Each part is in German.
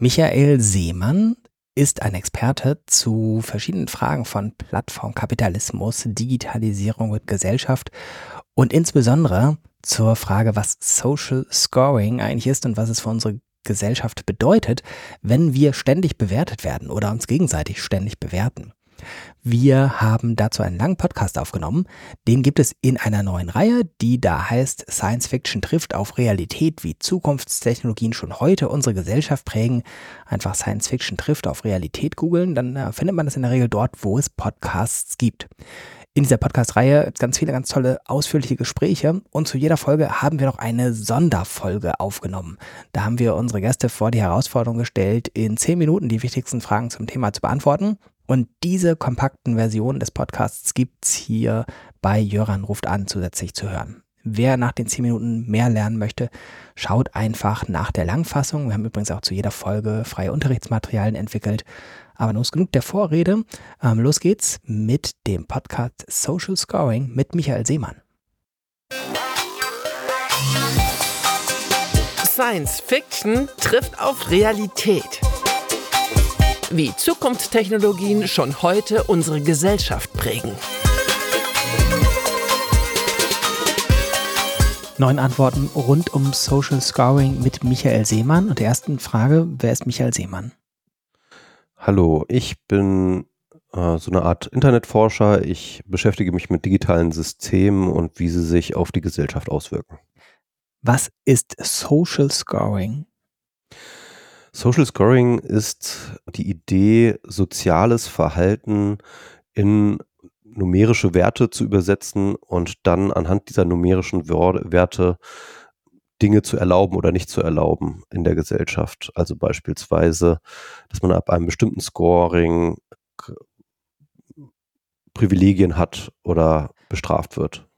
Michael Seemann ist ein Experte zu verschiedenen Fragen von Plattformkapitalismus, Digitalisierung und Gesellschaft und insbesondere zur Frage, was Social Scoring eigentlich ist und was es für unsere Gesellschaft bedeutet, wenn wir ständig bewertet werden oder uns gegenseitig ständig bewerten. Wir haben dazu einen langen Podcast aufgenommen. Den gibt es in einer neuen Reihe, die da heißt Science Fiction trifft auf Realität, wie Zukunftstechnologien schon heute unsere Gesellschaft prägen. Einfach Science Fiction trifft auf Realität googeln, dann äh, findet man das in der Regel dort, wo es Podcasts gibt. In dieser Podcast-Reihe ganz viele ganz tolle, ausführliche Gespräche und zu jeder Folge haben wir noch eine Sonderfolge aufgenommen. Da haben wir unsere Gäste vor die Herausforderung gestellt, in zehn Minuten die wichtigsten Fragen zum Thema zu beantworten. Und diese kompakten Versionen des Podcasts gibt's hier bei Jöran ruft an zusätzlich zu hören. Wer nach den 10 Minuten mehr lernen möchte, schaut einfach nach der Langfassung. Wir haben übrigens auch zu jeder Folge freie Unterrichtsmaterialien entwickelt. Aber nun ist genug der Vorrede. Ähm, los geht's mit dem Podcast Social Scoring mit Michael Seemann. Science Fiction trifft auf Realität wie Zukunftstechnologien schon heute unsere Gesellschaft prägen. Neun Antworten rund um Social Scoring mit Michael Seemann. Und der ersten Frage, wer ist Michael Seemann? Hallo, ich bin äh, so eine Art Internetforscher. Ich beschäftige mich mit digitalen Systemen und wie sie sich auf die Gesellschaft auswirken. Was ist Social Scoring? Social Scoring ist die Idee, soziales Verhalten in numerische Werte zu übersetzen und dann anhand dieser numerischen Werte Dinge zu erlauben oder nicht zu erlauben in der Gesellschaft. Also beispielsweise, dass man ab einem bestimmten Scoring Privilegien hat oder bestraft wird.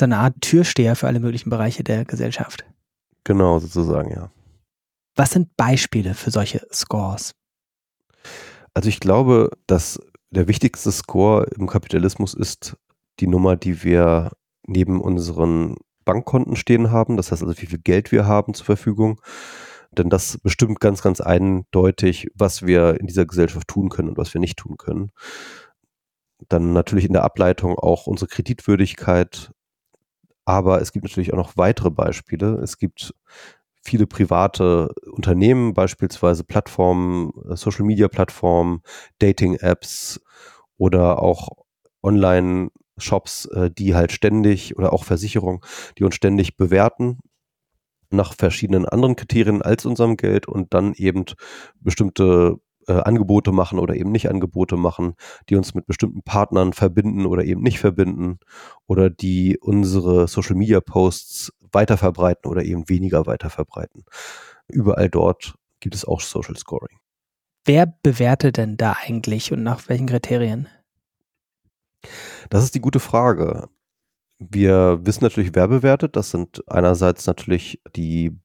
So eine Art Türsteher für alle möglichen Bereiche der Gesellschaft. Genau, sozusagen, ja. Was sind Beispiele für solche Scores? Also ich glaube, dass der wichtigste Score im Kapitalismus ist die Nummer, die wir neben unseren Bankkonten stehen haben. Das heißt also, wie viel Geld wir haben zur Verfügung. Denn das bestimmt ganz, ganz eindeutig, was wir in dieser Gesellschaft tun können und was wir nicht tun können. Dann natürlich in der Ableitung auch unsere Kreditwürdigkeit. Aber es gibt natürlich auch noch weitere Beispiele. Es gibt viele private Unternehmen, beispielsweise Plattformen, äh, Social-Media-Plattformen, Dating-Apps oder auch Online-Shops, äh, die halt ständig oder auch Versicherungen, die uns ständig bewerten nach verschiedenen anderen Kriterien als unserem Geld und dann eben bestimmte äh, Angebote machen oder eben nicht Angebote machen, die uns mit bestimmten Partnern verbinden oder eben nicht verbinden oder die unsere Social Media Posts weiter verbreiten oder eben weniger weiter verbreiten. Überall dort gibt es auch Social Scoring. Wer bewertet denn da eigentlich und nach welchen Kriterien? Das ist die gute Frage. Wir wissen natürlich, wer bewertet. Das sind einerseits natürlich die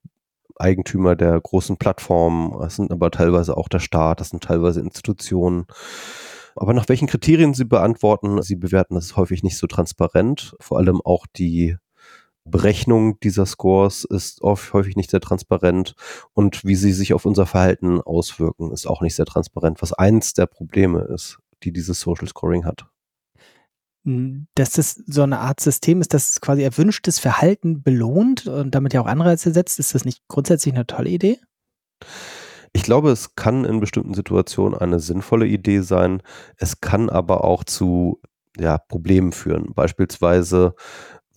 Eigentümer der großen Plattformen, das sind aber teilweise auch der Staat, das sind teilweise Institutionen. Aber nach welchen Kriterien sie beantworten, sie bewerten, das ist häufig nicht so transparent. Vor allem auch die Berechnung dieser Scores ist oft, häufig nicht sehr transparent und wie sie sich auf unser Verhalten auswirken, ist auch nicht sehr transparent, was eins der Probleme ist, die dieses Social Scoring hat. Hm, dass das so eine Art System ist, das quasi erwünschtes Verhalten belohnt und damit ja auch Anreize setzt, ist das nicht grundsätzlich eine tolle Idee? Ich glaube, es kann in bestimmten Situationen eine sinnvolle Idee sein. Es kann aber auch zu ja, Problemen führen. Beispielsweise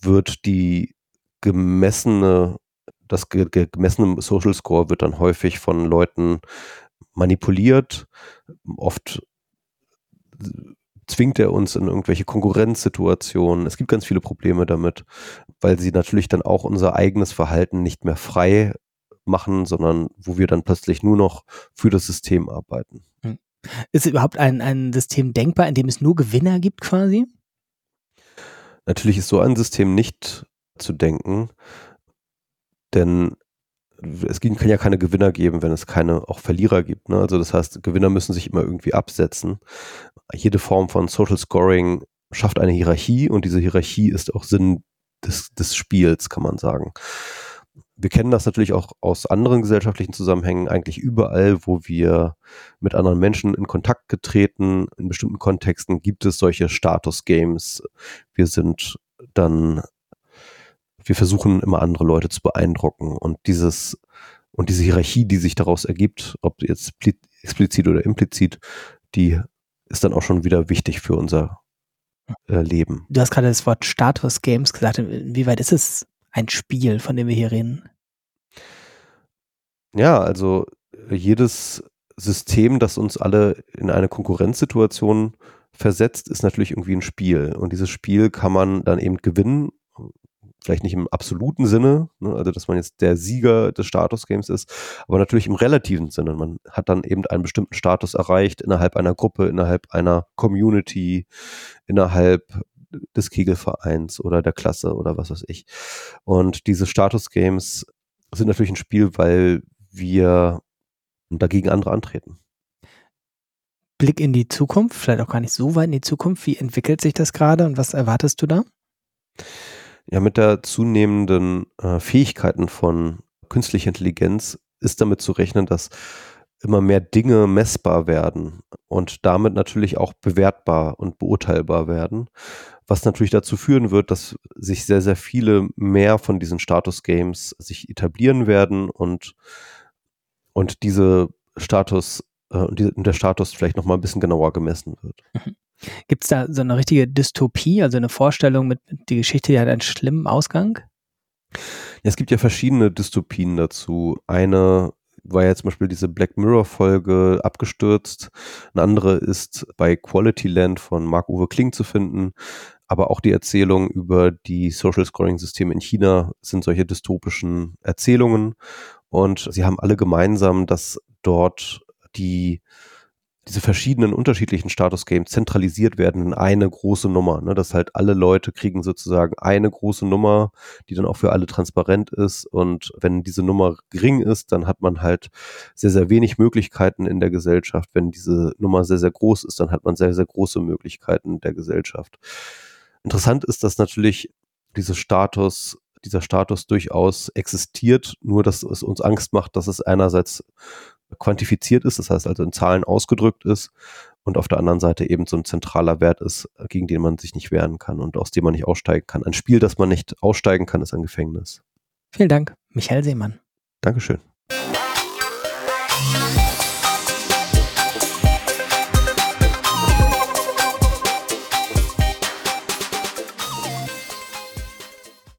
wird die gemessene, das gemessene Social Score wird dann häufig von Leuten manipuliert. Oft zwingt er uns in irgendwelche Konkurrenzsituationen. Es gibt ganz viele Probleme damit, weil sie natürlich dann auch unser eigenes Verhalten nicht mehr frei machen, sondern wo wir dann plötzlich nur noch für das System arbeiten. Hm. Ist überhaupt ein, ein System denkbar, in dem es nur Gewinner gibt quasi? Natürlich ist so ein System nicht zu denken, denn es kann ja keine Gewinner geben, wenn es keine auch Verlierer gibt. Ne? Also das heißt, Gewinner müssen sich immer irgendwie absetzen. Jede Form von Social Scoring schafft eine Hierarchie und diese Hierarchie ist auch Sinn des, des Spiels, kann man sagen. Wir kennen das natürlich auch aus anderen gesellschaftlichen Zusammenhängen, eigentlich überall, wo wir mit anderen Menschen in Kontakt getreten, in bestimmten Kontexten gibt es solche Status-Games. Wir sind dann, wir versuchen immer andere Leute zu beeindrucken und dieses, und diese Hierarchie, die sich daraus ergibt, ob jetzt explizit oder implizit, die ist dann auch schon wieder wichtig für unser äh, Leben. Du hast gerade das Wort Status Games gesagt. Inwieweit ist es ein Spiel, von dem wir hier reden? Ja, also jedes System, das uns alle in eine Konkurrenzsituation versetzt, ist natürlich irgendwie ein Spiel. Und dieses Spiel kann man dann eben gewinnen. Vielleicht nicht im absoluten Sinne, ne, also dass man jetzt der Sieger des Status-Games ist, aber natürlich im relativen Sinne. Man hat dann eben einen bestimmten Status erreicht innerhalb einer Gruppe, innerhalb einer Community, innerhalb des Kegelvereins oder der Klasse oder was weiß ich. Und diese Status-Games sind natürlich ein Spiel, weil wir dagegen andere antreten. Blick in die Zukunft, vielleicht auch gar nicht so weit in die Zukunft. Wie entwickelt sich das gerade und was erwartest du da? Ja, mit der zunehmenden äh, Fähigkeiten von künstlicher Intelligenz ist damit zu rechnen, dass immer mehr Dinge messbar werden und damit natürlich auch bewertbar und beurteilbar werden, was natürlich dazu führen wird, dass sich sehr, sehr viele mehr von diesen Status-Games sich etablieren werden und, und diese Status, äh, der Status vielleicht nochmal ein bisschen genauer gemessen wird. Mhm. Gibt es da so eine richtige Dystopie, also eine Vorstellung mit, die Geschichte, die hat einen schlimmen Ausgang? Es gibt ja verschiedene Dystopien dazu. Eine war ja zum Beispiel diese Black Mirror-Folge abgestürzt. Eine andere ist bei Quality Land von Marc-Uwe Kling zu finden. Aber auch die Erzählung über die Social Scoring-Systeme in China sind solche dystopischen Erzählungen. Und sie haben alle gemeinsam, dass dort die diese verschiedenen unterschiedlichen Status-Games zentralisiert werden in eine große Nummer. Ne? Dass halt alle Leute kriegen sozusagen eine große Nummer, die dann auch für alle transparent ist. Und wenn diese Nummer gering ist, dann hat man halt sehr, sehr wenig Möglichkeiten in der Gesellschaft. Wenn diese Nummer sehr, sehr groß ist, dann hat man sehr, sehr große Möglichkeiten in der Gesellschaft. Interessant ist, dass natürlich diese Status dieser Status durchaus existiert, nur dass es uns Angst macht, dass es einerseits quantifiziert ist, das heißt also in Zahlen ausgedrückt ist und auf der anderen Seite eben so ein zentraler Wert ist, gegen den man sich nicht wehren kann und aus dem man nicht aussteigen kann. Ein Spiel, das man nicht aussteigen kann, ist ein Gefängnis. Vielen Dank, Michael Seemann. Dankeschön.